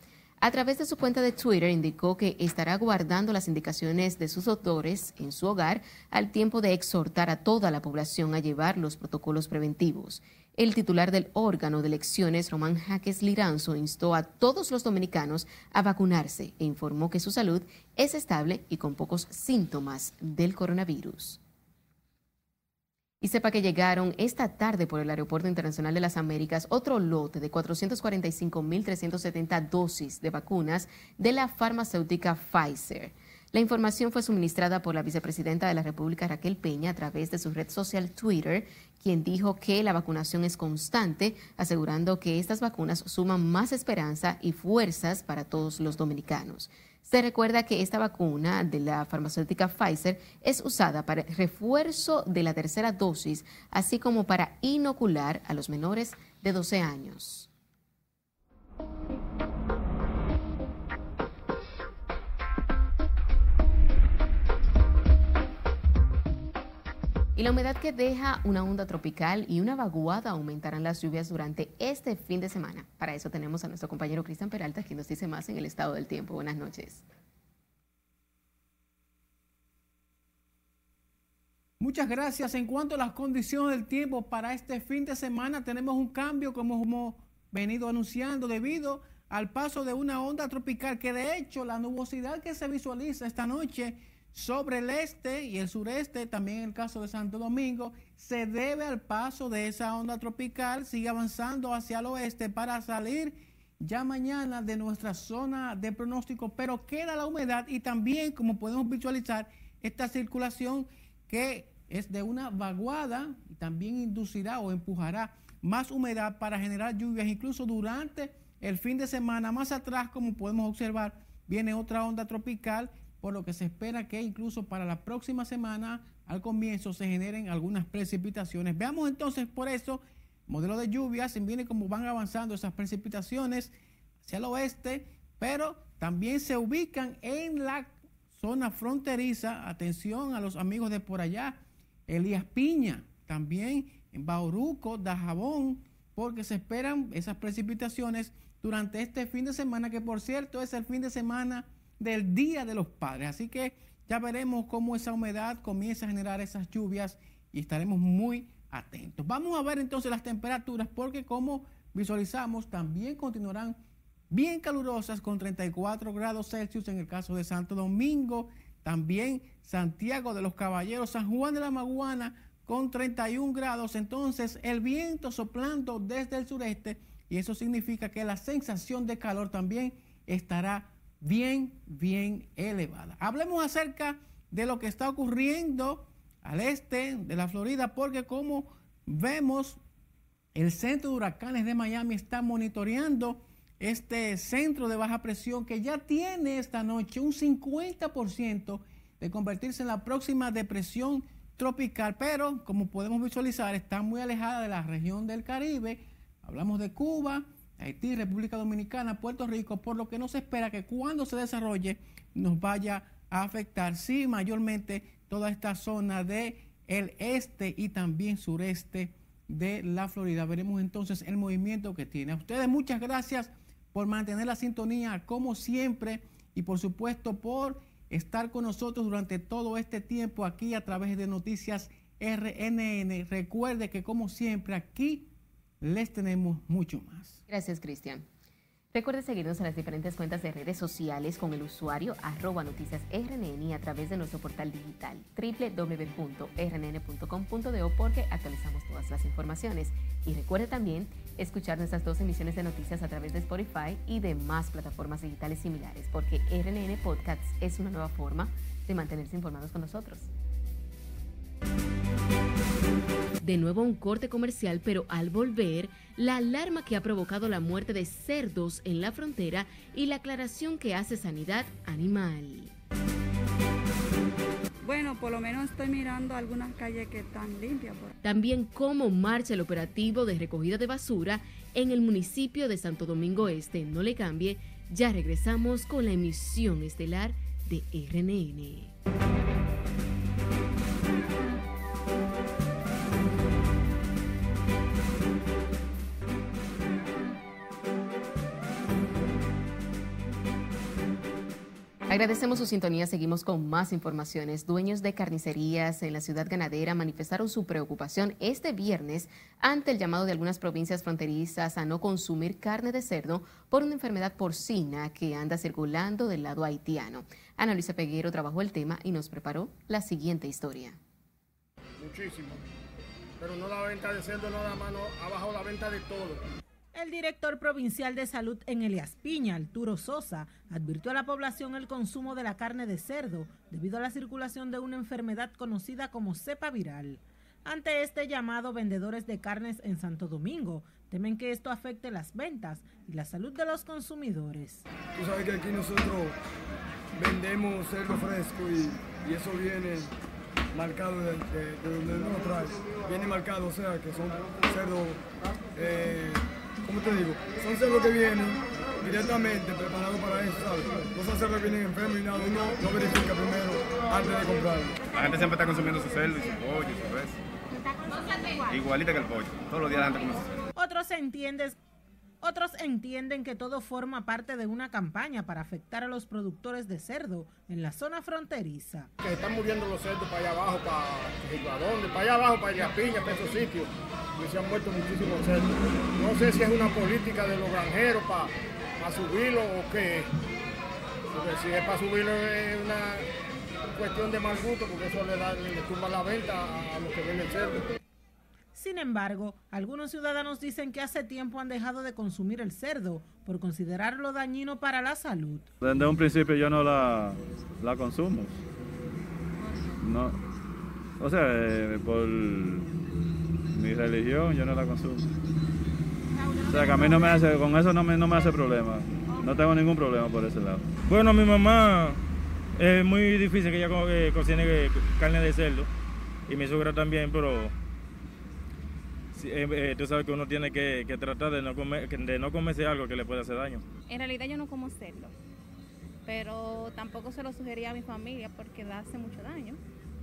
A través de su cuenta de Twitter indicó que estará guardando las indicaciones de sus doctores en su hogar al tiempo de exhortar a toda la población a llevar los protocolos preventivos. El titular del órgano de elecciones, Román Jaques Liranzo, instó a todos los dominicanos a vacunarse e informó que su salud es estable y con pocos síntomas del coronavirus. Y sepa que llegaron esta tarde por el Aeropuerto Internacional de las Américas otro lote de 445.370 dosis de vacunas de la farmacéutica Pfizer. La información fue suministrada por la vicepresidenta de la República, Raquel Peña, a través de su red social Twitter, quien dijo que la vacunación es constante, asegurando que estas vacunas suman más esperanza y fuerzas para todos los dominicanos. Se recuerda que esta vacuna de la farmacéutica Pfizer es usada para el refuerzo de la tercera dosis, así como para inocular a los menores de 12 años. Y la humedad que deja una onda tropical y una vaguada aumentarán las lluvias durante este fin de semana. Para eso tenemos a nuestro compañero Cristian Peralta, quien nos dice más en el estado del tiempo. Buenas noches. Muchas gracias. En cuanto a las condiciones del tiempo para este fin de semana, tenemos un cambio como hemos venido anunciando debido al paso de una onda tropical que de hecho la nubosidad que se visualiza esta noche sobre el este y el sureste, también en el caso de Santo Domingo, se debe al paso de esa onda tropical, sigue avanzando hacia el oeste para salir ya mañana de nuestra zona de pronóstico, pero queda la humedad y también, como podemos visualizar, esta circulación que es de una vaguada y también inducirá o empujará más humedad para generar lluvias, incluso durante el fin de semana. Más atrás, como podemos observar, viene otra onda tropical por lo que se espera que incluso para la próxima semana, al comienzo, se generen algunas precipitaciones. Veamos entonces por eso, modelo de lluvias, viene como van avanzando esas precipitaciones hacia el oeste, pero también se ubican en la zona fronteriza. Atención a los amigos de por allá, Elías Piña, también en Bauruco, Dajabón, porque se esperan esas precipitaciones durante este fin de semana, que por cierto es el fin de semana del Día de los Padres. Así que ya veremos cómo esa humedad comienza a generar esas lluvias y estaremos muy atentos. Vamos a ver entonces las temperaturas porque como visualizamos también continuarán bien calurosas con 34 grados Celsius en el caso de Santo Domingo, también Santiago de los Caballeros, San Juan de la Maguana con 31 grados. Entonces el viento soplando desde el sureste y eso significa que la sensación de calor también estará bien, bien elevada. Hablemos acerca de lo que está ocurriendo al este de la Florida, porque como vemos, el centro de huracanes de Miami está monitoreando este centro de baja presión que ya tiene esta noche un 50% de convertirse en la próxima depresión tropical, pero como podemos visualizar está muy alejada de la región del Caribe. Hablamos de Cuba, Haití, República Dominicana, Puerto Rico, por lo que no se espera que cuando se desarrolle nos vaya a afectar, sí, mayormente toda esta zona de el este y también sureste de la Florida. Veremos entonces el movimiento que tiene. A ustedes muchas gracias por mantener la sintonía como siempre y por supuesto por estar con nosotros durante todo este tiempo aquí a través de Noticias RNN. Recuerde que como siempre aquí les tenemos mucho más. Gracias, Cristian. Recuerde seguirnos en las diferentes cuentas de redes sociales con el usuario arroba noticias RNN y a través de nuestro portal digital www.rnn.com.do porque actualizamos todas las informaciones. Y recuerde también escuchar nuestras dos emisiones de noticias a través de Spotify y de más plataformas digitales similares porque RNN Podcasts es una nueva forma de mantenerse informados con nosotros. De nuevo un corte comercial, pero al volver, la alarma que ha provocado la muerte de cerdos en la frontera y la aclaración que hace Sanidad Animal. Bueno, por lo menos estoy mirando algunas calles que están limpias. También cómo marcha el operativo de recogida de basura en el municipio de Santo Domingo Este. No le cambie, ya regresamos con la emisión estelar de RNN. Agradecemos su sintonía. Seguimos con más informaciones. Dueños de carnicerías en la ciudad ganadera manifestaron su preocupación este viernes ante el llamado de algunas provincias fronterizas a no consumir carne de cerdo por una enfermedad porcina que anda circulando del lado haitiano. Ana Luisa Peguero trabajó el tema y nos preparó la siguiente historia. Muchísimo. Pero no la venta de cerdo nada más, no, ha bajado la venta de todo. El director provincial de salud en Elias Piña, Arturo Sosa, advirtió a la población el consumo de la carne de cerdo debido a la circulación de una enfermedad conocida como cepa viral. Ante este llamado, vendedores de carnes en Santo Domingo temen que esto afecte las ventas y la salud de los consumidores. Tú sabes que aquí nosotros vendemos cerdo fresco y, eso viene marcado de, donde uno trae. Viene marcado, o sea, que son cerdos... Eh, ¿cómo te digo? Son cerdos que vienen directamente preparados para eso, ¿sabes? No son cerdos que vienen enfermos y nada, uno no verifica primero antes de comprarlo. La gente siempre está consumiendo su cerdo y su pollo y su res. Igualita que el pollo. Todos los días la gente come su cerdo. Otros entienden otros entienden que todo forma parte de una campaña para afectar a los productores de cerdo en la zona fronteriza. Que están muriendo los cerdos para allá abajo, para dónde, para allá abajo, para Piña, para esos sitios. Y se han muerto muchísimos cerdos. No sé si es una política de los granjeros para, para subirlo o qué. Porque si es para subirlo es una cuestión de mal gusto, porque eso le, da, le tumba la venta a los que venden cerdo. Sin embargo, algunos ciudadanos dicen que hace tiempo han dejado de consumir el cerdo por considerarlo dañino para la salud. Desde un principio yo no la, la consumo. No, o sea, eh, por mi religión yo no la consumo. O sea, que a mí no me hace, con eso no me, no me hace problema. No tengo ningún problema por ese lado. Bueno, mi mamá es muy difícil que ella eh, cocine eh, carne de cerdo y mi suegra también, pero eh, eh, tú sabes que uno tiene que, tratar de no, comer, de no comerse algo que le pueda hacer daño. En realidad yo no como cerdo, pero tampoco se lo sugería a mi familia porque da hace mucho daño,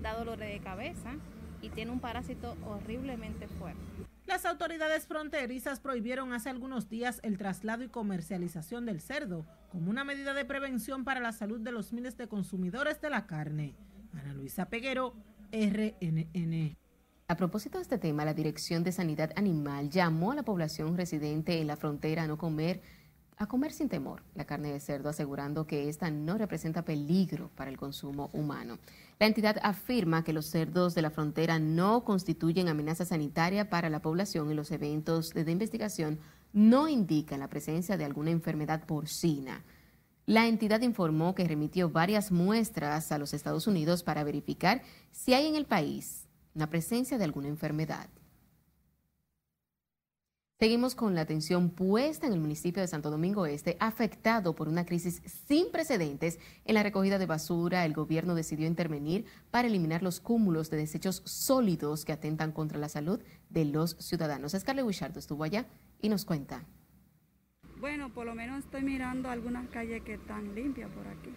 da dolores de cabeza y tiene un parásito horriblemente fuerte. Las autoridades fronterizas prohibieron hace algunos días el traslado y comercialización del cerdo como una medida de prevención para la salud de los miles de consumidores de la carne. Ana Luisa Peguero, RNN. A propósito de este tema, la Dirección de Sanidad Animal llamó a la población residente en la frontera a no comer a comer sin temor la carne de cerdo, asegurando que esta no representa peligro para el consumo humano. La entidad afirma que los cerdos de la frontera no constituyen amenaza sanitaria para la población y los eventos de investigación no indican la presencia de alguna enfermedad porcina. La entidad informó que remitió varias muestras a los Estados Unidos para verificar si hay en el país la presencia de alguna enfermedad. Seguimos con la atención puesta en el municipio de Santo Domingo Este, afectado por una crisis sin precedentes en la recogida de basura. El gobierno decidió intervenir para eliminar los cúmulos de desechos sólidos que atentan contra la salud de los ciudadanos. Scarlett Bouchardo estuvo allá y nos cuenta. Bueno, por lo menos estoy mirando algunas calles que están limpias por aquí.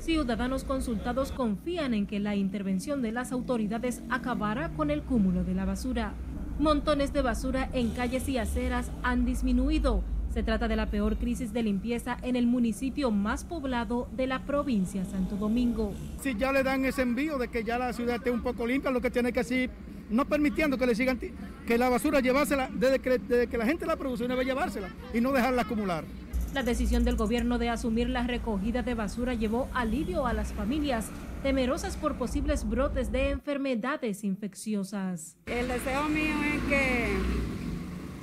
Ciudadanos consultados confían en que la intervención de las autoridades acabará con el cúmulo de la basura. Montones de basura en calles y aceras han disminuido. Se trata de la peor crisis de limpieza en el municipio más poblado de la provincia Santo Domingo. Si ya le dan ese envío de que ya la ciudad esté un poco limpia, lo que tiene que hacer, no permitiendo que le sigan, que la basura llevársela desde que, desde que la gente la produce, vez llevársela y no dejarla acumular. La decisión del gobierno de asumir la recogida de basura llevó alivio a las familias temerosas por posibles brotes de enfermedades infecciosas. El deseo mío es que,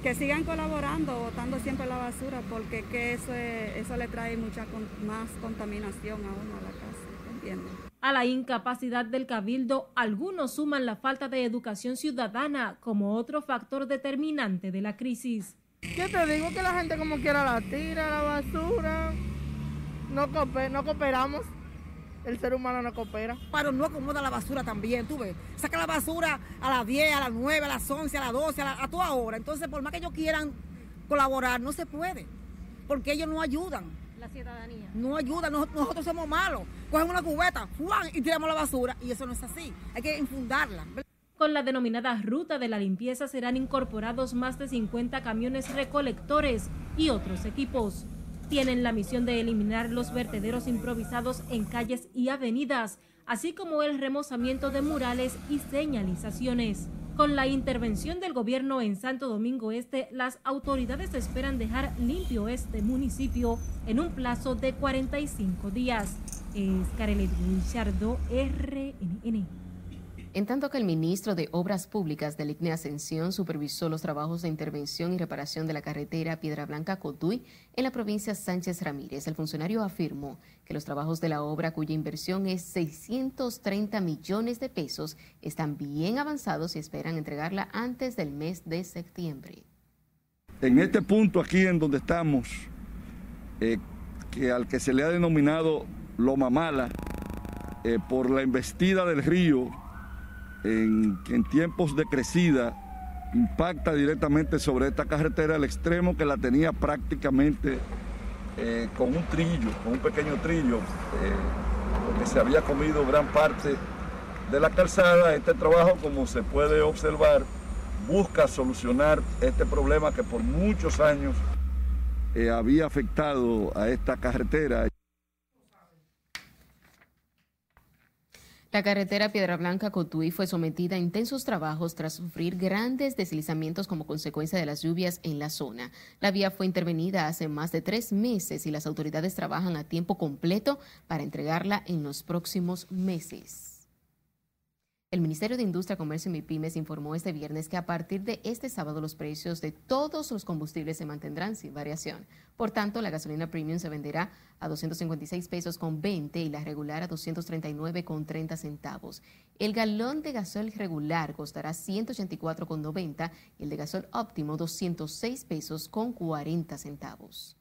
que sigan colaborando, botando siempre la basura, porque que eso, eso le trae mucha más contaminación a uno a la casa, ¿entiendes? A la incapacidad del cabildo, algunos suman la falta de educación ciudadana como otro factor determinante de la crisis. Yo te digo que la gente como quiera la tira, la basura, no, no cooperamos el ser humano no coopera. Pero no acomoda la basura también, tú ves. Saca la basura a las 10, a las 9, a las 11, a las 12, a, a toda hora. Entonces, por más que ellos quieran colaborar, no se puede. Porque ellos no ayudan. La ciudadanía. No ayudan, nosotros, somos malos. Cogemos una cubeta, ¡fuan! y tiramos la basura. Y eso no es así. Hay que infundarla. Con la denominada ruta de la limpieza serán incorporados más de 50 camiones recolectores y otros equipos tienen la misión de eliminar los vertederos improvisados en calles y avenidas, así como el remozamiento de murales y señalizaciones. Con la intervención del gobierno en Santo Domingo Este, las autoridades esperan dejar limpio este municipio en un plazo de 45 días. Es Carelet Guillardo, RNN. En tanto que el ministro de Obras Públicas del ICNE Ascensión supervisó los trabajos de intervención y reparación de la carretera Piedra Blanca Cotuí en la provincia Sánchez Ramírez, el funcionario afirmó que los trabajos de la obra, cuya inversión es 630 millones de pesos, están bien avanzados y esperan entregarla antes del mes de septiembre. En este punto aquí en donde estamos, eh, que al que se le ha denominado Loma Mala, eh, por la embestida del río, en, tiempos de crecida impacta directamente sobre esta carretera al extremo que la tenía prácticamente eh, con un trillo, con un pequeño trillo, eh, porque se había comido gran parte de la calzada. Este trabajo, como se puede observar, busca solucionar este problema que por muchos años eh, había afectado a esta carretera. La carretera Piedra Blanca Cotuí fue sometida a intensos trabajos tras sufrir grandes deslizamientos como consecuencia de las lluvias en la zona. La vía fue intervenida hace más de tres meses y las autoridades trabajan a tiempo completo para entregarla en los próximos meses. El Ministerio de Industria, Comercio y MIPIMES informó este viernes que a partir de este sábado los precios de todos los combustibles se mantendrán sin variación. Por tanto, la gasolina premium se venderá a 256 pesos con 20 y la regular a 239 con 30 centavos. El galón de gasol regular costará 184 con 90 y el de gasol óptimo 206 pesos con 40 centavos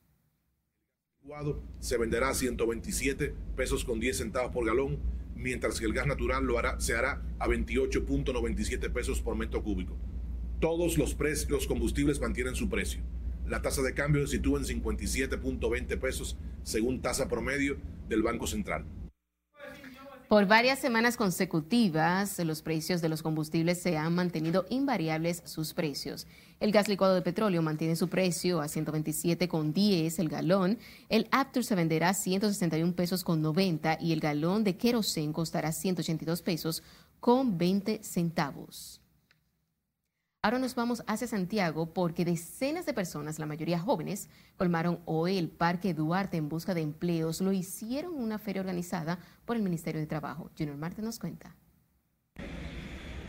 se venderá a 127 pesos con 10 centavos por galón mientras que el gas natural lo hará, se hará a 28.97 pesos por metro cúbico. Todos los, precios combustibles mantienen su precio. La tasa de cambio se sitúa en 57.20 pesos según tasa promedio del Banco Central. Por varias semanas consecutivas, los precios de los combustibles se han mantenido invariables sus precios. El gas licuado de petróleo mantiene su precio a 127,10 el galón. El Aptur se venderá a 161 pesos con 90 y el galón de kerosene costará 182 pesos con 20 centavos. Ahora nos vamos hacia Santiago porque decenas de personas, la mayoría jóvenes, colmaron hoy el Parque Duarte en busca de empleos. Lo hicieron en una feria organizada por el Ministerio de Trabajo. Junior Marte nos cuenta.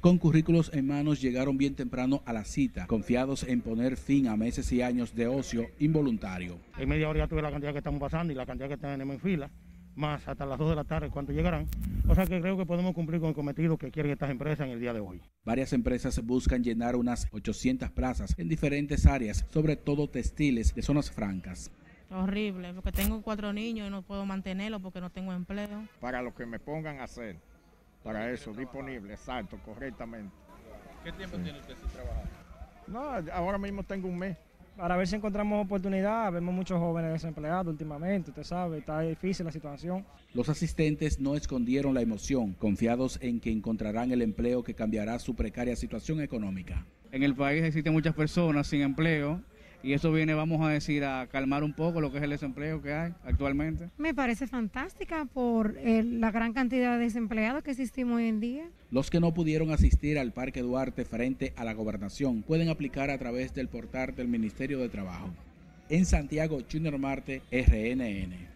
Con currículos en manos llegaron bien temprano a la cita, confiados en poner fin a meses y años de ocio involuntario. En media hora ya tuve la cantidad que estamos pasando y la cantidad que tenemos en fila más hasta las 2 de la tarde cuando llegarán. O sea que creo que podemos cumplir con el cometido que quieren estas empresas en el día de hoy. Varias empresas buscan llenar unas 800 plazas en diferentes áreas, sobre todo textiles de zonas francas. Horrible, porque tengo cuatro niños y no puedo mantenerlos porque no tengo empleo. Para lo que me pongan a hacer, para eso, disponible, exacto, correctamente. ¿Qué tiempo tiene usted sin trabajar? No, ahora mismo tengo un mes. Para ver si encontramos oportunidad, vemos muchos jóvenes desempleados últimamente, usted sabe, está difícil la situación. Los asistentes no escondieron la emoción, confiados en que encontrarán el empleo que cambiará su precaria situación económica. En el país existen muchas personas sin empleo y eso viene, vamos a decir, a calmar un poco lo que es el desempleo que hay actualmente. Me parece fantástica por eh, la gran cantidad de desempleados que existimos hoy en día. Los que no pudieron asistir al Parque Duarte frente a la gobernación pueden aplicar a través del portal del Ministerio de Trabajo. En Santiago, Junior Marte, RNN.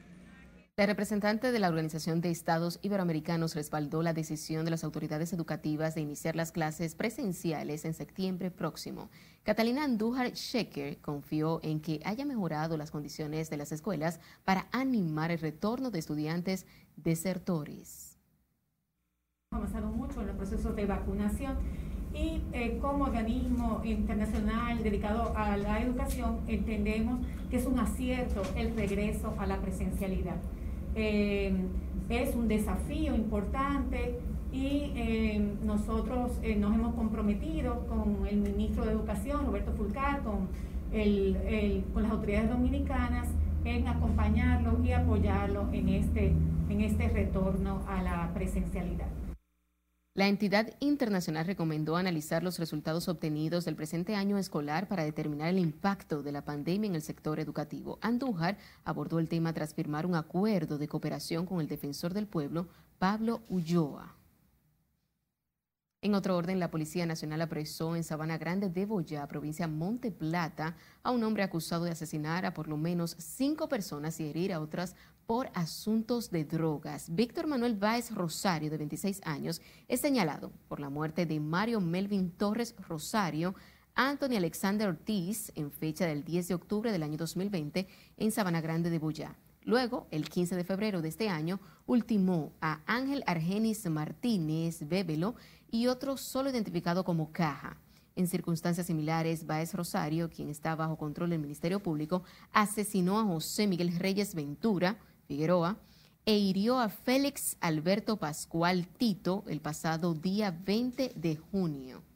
La representante de la Organización de Estados Iberoamericanos respaldó la decisión de las autoridades educativas de iniciar las clases presenciales en septiembre próximo. Catalina Andújar Shecker confió en que haya mejorado las condiciones de las escuelas para animar el retorno de estudiantes desertores. Avanzado mucho en los procesos de vacunación y eh, como organismo internacional dedicado a la educación entendemos que es un acierto el regreso a la presencialidad. Eh, es un desafío importante y eh, nosotros eh, nos hemos comprometido con el ministro de Educación, Roberto Fulcar, con, con las autoridades dominicanas en acompañarlo y apoyarlo en este, en este retorno a la presencialidad. La entidad internacional recomendó analizar los resultados obtenidos del presente año escolar para determinar el impacto de la pandemia en el sector educativo. Andújar abordó el tema tras firmar un acuerdo de cooperación con el defensor del pueblo, Pablo Ulloa. En otro orden, la Policía Nacional apresó en Sabana Grande de Boyá, provincia Monte Plata, a un hombre acusado de asesinar a por lo menos cinco personas y herir a otras por asuntos de drogas. Víctor Manuel Báez Rosario, de 26 años, es señalado por la muerte de Mario Melvin Torres Rosario, Anthony Alexander Ortiz, en fecha del 10 de octubre del año 2020, en Sabana Grande de Boyá. Luego, el 15 de febrero de este año, ultimó a Ángel Argenis Martínez Bébelo y otro solo identificado como Caja. En circunstancias similares, Baez Rosario, quien está bajo control del Ministerio Público, asesinó a José Miguel Reyes Ventura Figueroa e hirió a Félix Alberto Pascual Tito el pasado día 20 de junio.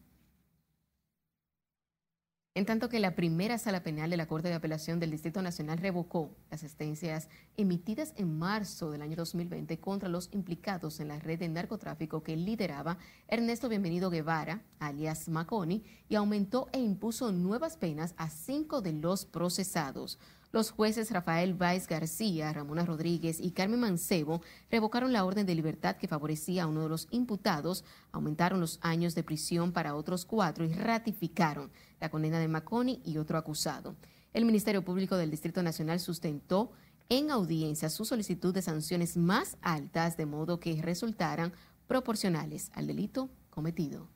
En tanto que la primera sala penal de la Corte de Apelación del Distrito Nacional revocó las sentencias emitidas en marzo del año 2020 contra los implicados en la red de narcotráfico que lideraba Ernesto Bienvenido Guevara, alias Maconi, y aumentó e impuso nuevas penas a cinco de los procesados. Los jueces Rafael Valls García, Ramona Rodríguez y Carmen Mancebo revocaron la orden de libertad que favorecía a uno de los imputados, aumentaron los años de prisión para otros cuatro y ratificaron la condena de Maconi y otro acusado. El Ministerio Público del Distrito Nacional sustentó en audiencia su solicitud de sanciones más altas de modo que resultaran proporcionales al delito cometido.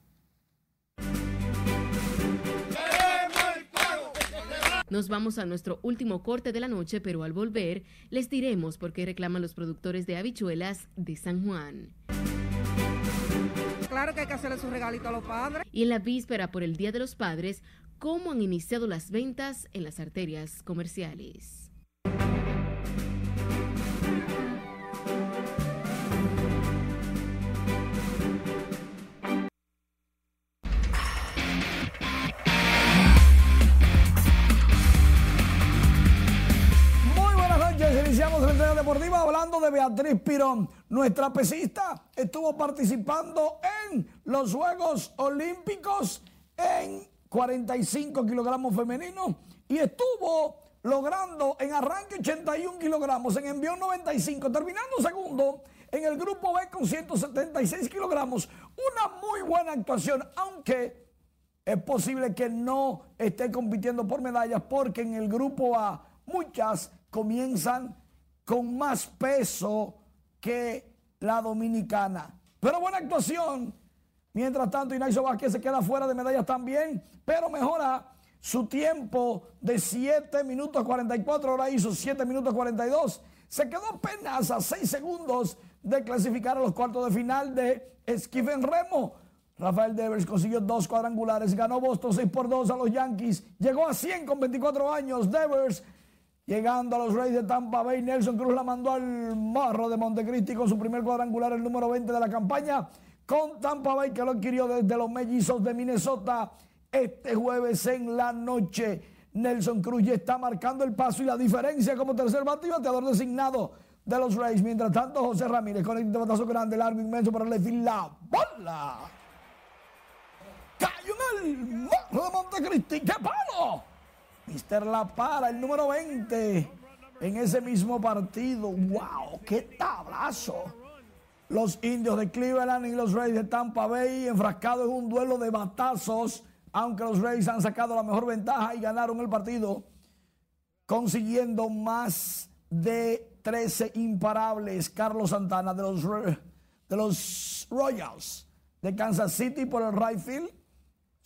Nos vamos a nuestro último corte de la noche, pero al volver les diremos por qué reclaman los productores de habichuelas de San Juan. Claro que hay que hacerle su regalito a los padres. Y en la víspera por el Día de los Padres, ¿cómo han iniciado las ventas en las arterias comerciales? De Beatriz Pirón. Nuestra pesista estuvo participando en los Juegos Olímpicos en 45 kilogramos femeninos y estuvo logrando en arranque 81 kilogramos, en envión 95, terminando segundo en el grupo B con 176 kilogramos. Una muy buena actuación, aunque es posible que no esté compitiendo por medallas porque en el grupo A muchas comienzan con más peso que la dominicana. Pero buena actuación. Mientras tanto, Inaiso Vázquez se queda fuera de medallas también, pero mejora su tiempo de 7 minutos 44, ahora hizo 7 minutos 42. se quedó apenas a 6 segundos de clasificar a los cuartos de final de esquife en remo. Rafael Devers consiguió dos cuadrangulares, ganó Boston 6 por 2 a los Yankees, llegó a 100 con 24 años. Devers llegando a los Rays de Tampa Bay, Nelson Cruz la mandó al marro de Montecristi con su primer cuadrangular, el número 20 de la campaña, con Tampa Bay que lo adquirió desde los mellizos de Minnesota este jueves en la noche. Nelson Cruz ya está marcando el paso y la diferencia como tercer bateador designado de los Rays. Mientras tanto, José Ramírez con el batazo grande, largo, inmenso para el la bola. Cayó en el morro de Montecristi. ¡Qué palo! Mister La Para, el número 20 en ese mismo partido. ¡Wow! ¡Qué tablazo! Los indios de Cleveland y los Rays de Tampa Bay enfrascados en un duelo de batazos, aunque los Rays han sacado la mejor ventaja y ganaron el partido, consiguiendo más de 13 imparables. Carlos Santana de los, de los Royals de Kansas City por el right field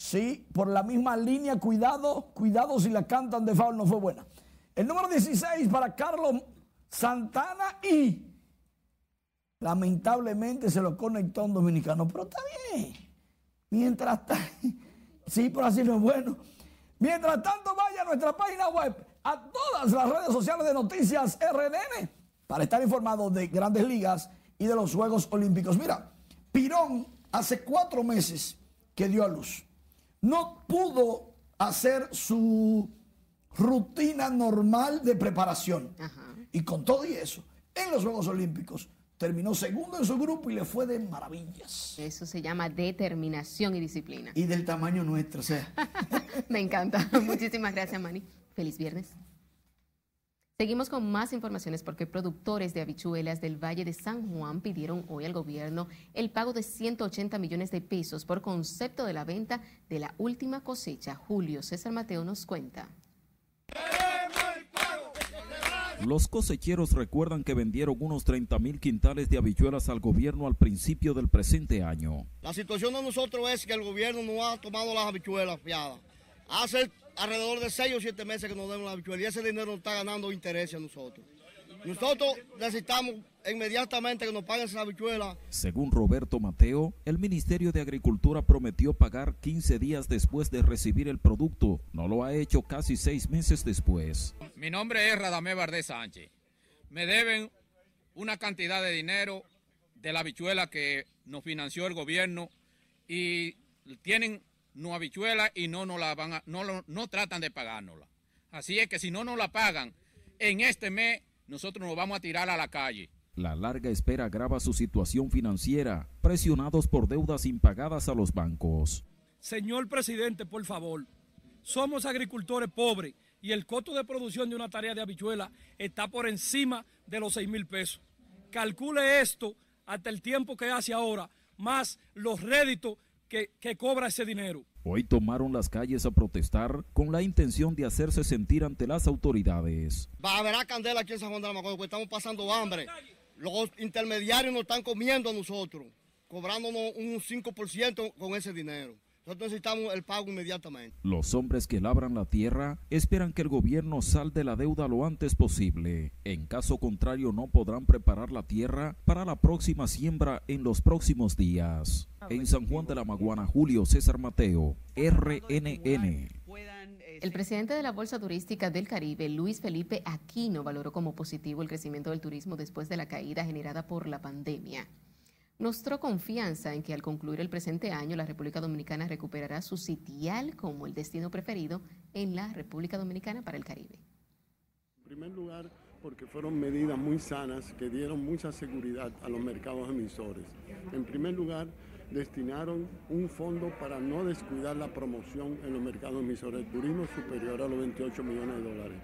Sí, por la misma línea, cuidado, cuidado si la cantan de foul no fue buena. El número 16 para Carlos Santana y lamentablemente se lo conectó un dominicano, pero está bien. Mientras tanto, sí, pero así no es bueno. Mientras tanto, vaya a nuestra página web, a todas las redes sociales de Noticias RNN, para estar informado de grandes ligas y de los Juegos Olímpicos. Mira, Pirón hace cuatro meses que dio a luz no pudo hacer su rutina normal de preparación. Y con todo y eso, en los Juegos Olímpicos, terminó segundo en su grupo y le fue de maravillas. Eso se llama determinación y disciplina. Y del tamaño nuestro, o sea. Me encanta. Muchísimas gracias, Manny. Feliz viernes. Seguimos con más informaciones porque productores de habichuelas del Valle de San Juan pidieron hoy al gobierno el pago de 180 millones de pesos por concepto de la venta de la última cosecha. Julio César Mateo nos cuenta. Los cosecheros recuerdan que vendieron unos 30 mil quintales de habichuelas al gobierno al principio del presente año. La situación de nosotros es que el gobierno no ha tomado las habichuelas fiadas. Hace alrededor de 6 o 7 meses que nos demos la habichuela y ese dinero nos está ganando interés a nosotros. Nosotros necesitamos inmediatamente que nos paguen esa habichuela. Según Roberto Mateo, el Ministerio de Agricultura prometió pagar 15 días después de recibir el producto. No lo ha hecho casi seis meses después. Mi nombre es Radamé Bardé Sánchez. Me deben una cantidad de dinero de la habichuela que nos financió el gobierno y tienen no habichuela y no, no, la van no, no tratan de pagárnosla. Así es que si no nos la pagan en este mes, nosotros nos vamos a tirar a la calle. La larga espera agrava su situación financiera, presionados por deudas impagadas a los bancos. Señor presidente, por favor, somos agricultores pobres y el costo de producción de una tarea de habichuela está por encima de los 6 mil pesos. Calcule esto hasta el tiempo que hace ahora, más los réditos que, cobra ese dinero. Hoy tomaron las calles a protestar con la intención de hacerse sentir ante las autoridades. Va a haber candela aquí en San Juan de la Maguana porque estamos pasando hambre. Los intermediarios nos están comiendo a nosotros, cobrándonos un 5% con ese dinero. Nosotros necesitamos el pago inmediatamente. Los hombres que labran la tierra esperan que el gobierno salde la deuda lo antes posible. En caso contrario, no podrán preparar la tierra para la próxima siembra en los próximos días. En San Juan de la Maguana, Julio César Mateo, RNN. El presidente de la Bolsa Turística del Caribe, Luis Felipe Aquino, valoró como positivo el crecimiento del turismo después de la caída generada por la pandemia mostró confianza en que al concluir el presente año la República Dominicana recuperará su sitial como el destino preferido en la República Dominicana para el Caribe. En primer lugar, porque fueron medidas muy sanas que dieron mucha seguridad a los mercados emisores. En primer lugar, destinaron un fondo para no descuidar la promoción en los mercados emisores, turismo superior a los 28 millones de dólares.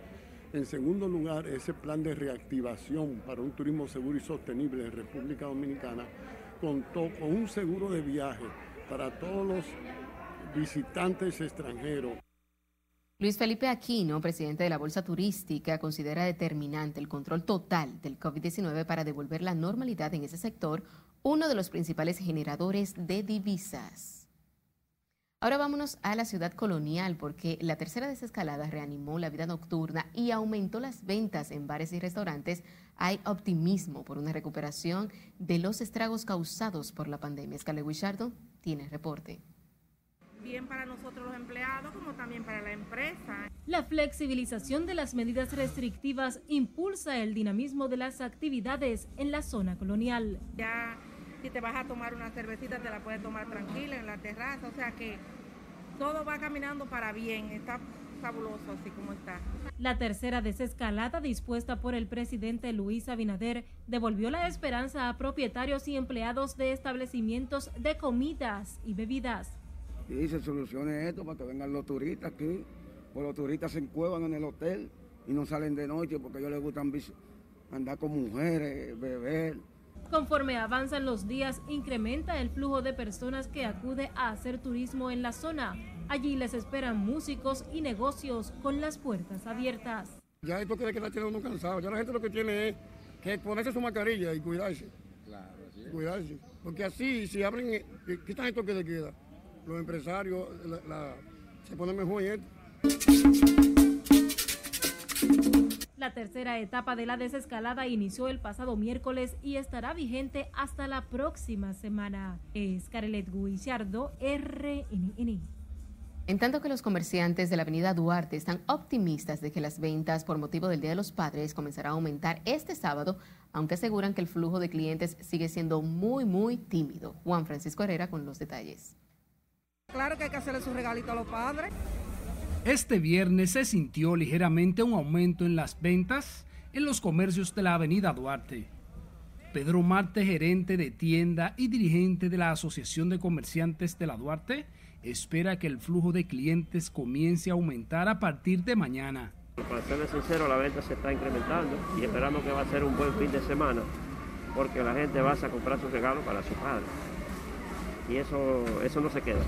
En segundo lugar, ese plan de reactivación para un turismo seguro y sostenible en República Dominicana contó con un seguro de viaje para todos los visitantes extranjeros. Luis Felipe Aquino, presidente de la Bolsa Turística, considera determinante el control total del COVID-19 para devolver la normalidad en ese sector, uno de los principales generadores de divisas. Ahora vámonos a la ciudad colonial porque la tercera desescalada reanimó la vida nocturna y aumentó las ventas en bares y restaurantes. Hay optimismo por una recuperación de los estragos causados por la pandemia. Scarlett Wichardo tiene reporte bien para nosotros los empleados como también para la empresa. La flexibilización de las medidas restrictivas impulsa el dinamismo de las actividades en la zona colonial. Ya si te vas a tomar una cervecita te la puedes tomar tranquila en la terraza, o sea que todo va caminando para bien, está fabuloso así como está. La tercera desescalada dispuesta por el presidente Luis Abinader devolvió la esperanza a propietarios y empleados de establecimientos de comidas y bebidas y se solucione esto para que vengan los turistas aquí. Pues los turistas se encuevan en el hotel y no salen de noche porque a ellos les gusta andar con mujeres, beber. Conforme avanzan los días, incrementa el flujo de personas que acude a hacer turismo en la zona. Allí les esperan músicos y negocios con las puertas abiertas. Ya esto que la tiene uno cansado. Ya la gente lo que tiene es que ponerse su mascarilla y cuidarse. Claro, Cuidarse. Porque así, si abren, eh, quitan esto que le queda los empresarios se ponen mejor en La tercera etapa de la desescalada inició el pasado miércoles y estará vigente hasta la próxima semana. Es Carelet Guillardo, RNN. En tanto que los comerciantes de la avenida Duarte están optimistas de que las ventas por motivo del Día de los Padres comenzarán a aumentar este sábado, aunque aseguran que el flujo de clientes sigue siendo muy, muy tímido. Juan Francisco Herrera con los detalles. Claro que hay que hacerle su regalito a los padres. Este viernes se sintió ligeramente un aumento en las ventas en los comercios de la avenida Duarte. Pedro Marte, gerente de tienda y dirigente de la Asociación de Comerciantes de la Duarte, espera que el flujo de clientes comience a aumentar a partir de mañana. Para serles sincero, la venta se está incrementando y esperamos que va a ser un buen fin de semana porque la gente va a comprar sus regalos para su padre y eso, eso no se queda.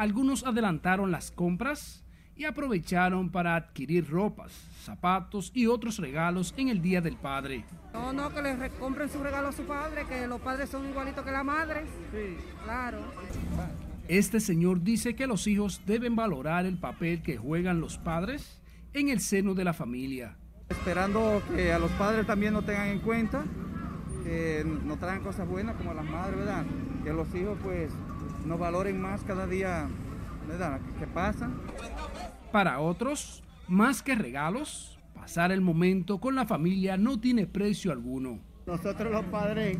Algunos adelantaron las compras y aprovecharon para adquirir ropas, zapatos y otros regalos en el Día del Padre. No, no, que les compren su regalo a su padre, que los padres son igualitos que la madre. Sí. Claro. Este señor dice que los hijos deben valorar el papel que juegan los padres en el seno de la familia. Esperando que a los padres también nos tengan en cuenta, que nos traigan cosas buenas como a las madres, ¿verdad? que los hijos pues nos valoren más cada día ¿verdad? que pasan. Para otros, más que regalos, pasar el momento con la familia no tiene precio alguno. Nosotros los padres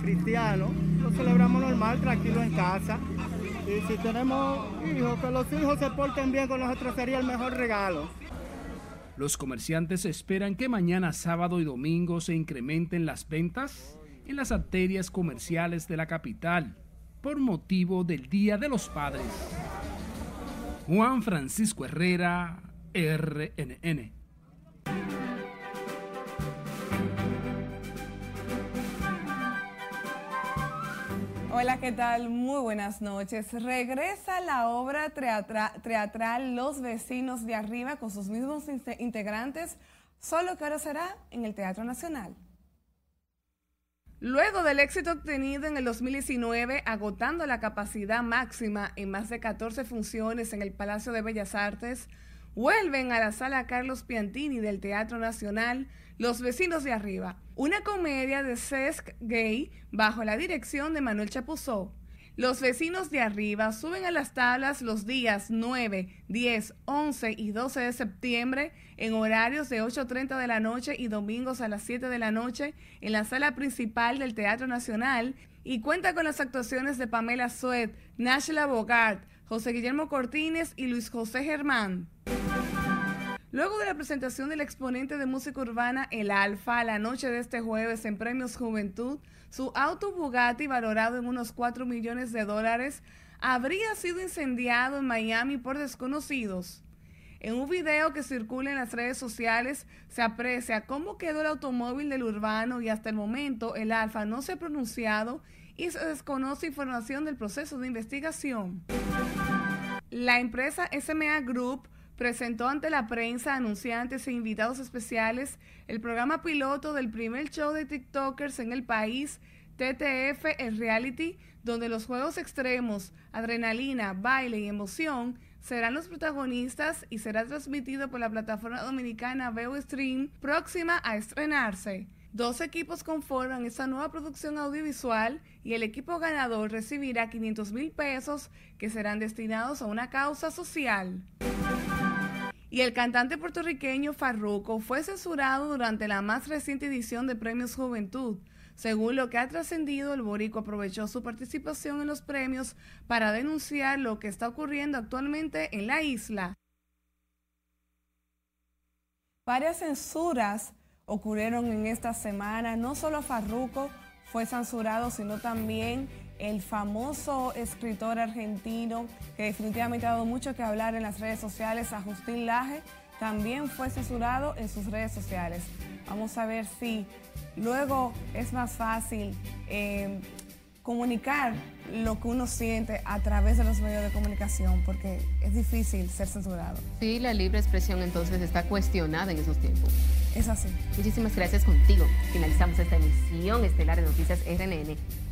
cristianos lo celebramos normal, tranquilo en casa. Y si tenemos hijos, que los hijos se porten bien con nosotros sería el mejor regalo. Los comerciantes esperan que mañana sábado y domingo se incrementen las ventas en las arterias comerciales de la capital por motivo del Día de los Padres. Juan Francisco Herrera, RNN. Hola, ¿qué tal? Muy buenas noches. Regresa la obra teatral Los Vecinos de Arriba con sus mismos integrantes, solo que ahora será en el Teatro Nacional. Luego del éxito obtenido en el 2019, agotando la capacidad máxima en más de 14 funciones en el Palacio de Bellas Artes, vuelven a la sala Carlos Piantini del Teatro Nacional Los Vecinos de Arriba, una comedia de Cesc Gay bajo la dirección de Manuel Chapuzó. Los vecinos de arriba suben a las tablas los días 9, 10, 11 y 12 de septiembre en horarios de 8.30 de la noche y domingos a las 7 de la noche en la sala principal del Teatro Nacional y cuenta con las actuaciones de Pamela Suet, Nashla Bogart, José Guillermo Cortines y Luis José Germán. Luego de la presentación del exponente de música urbana El Alfa la noche de este jueves en Premios Juventud, su auto Bugatti, valorado en unos 4 millones de dólares, habría sido incendiado en Miami por desconocidos. En un video que circula en las redes sociales se aprecia cómo quedó el automóvil del urbano y hasta el momento el Alfa no se ha pronunciado y se desconoce información del proceso de investigación. La empresa SMA Group presentó ante la prensa, anunciantes e invitados especiales el programa piloto del primer show de TikTokers en el país, TTF el Reality, donde los juegos extremos, adrenalina, baile y emoción serán los protagonistas y será transmitido por la plataforma dominicana Veo Stream próxima a estrenarse. Dos equipos conforman esta nueva producción audiovisual y el equipo ganador recibirá 500 mil pesos que serán destinados a una causa social. Y el cantante puertorriqueño Farruko fue censurado durante la más reciente edición de Premios Juventud. Según lo que ha trascendido, el Borico aprovechó su participación en los premios para denunciar lo que está ocurriendo actualmente en la isla. Varias censuras ocurrieron en esta semana. No solo Farruko fue censurado, sino también el famoso escritor argentino que definitivamente ha dado mucho que hablar en las redes sociales, Agustín Laje, también fue censurado en sus redes sociales. Vamos a ver si luego es más fácil eh, comunicar lo que uno siente a través de los medios de comunicación, porque es difícil ser censurado. Sí, la libre expresión entonces está cuestionada en esos tiempos. Es así. Muchísimas gracias contigo. Finalizamos esta emisión estelar de Noticias RNN.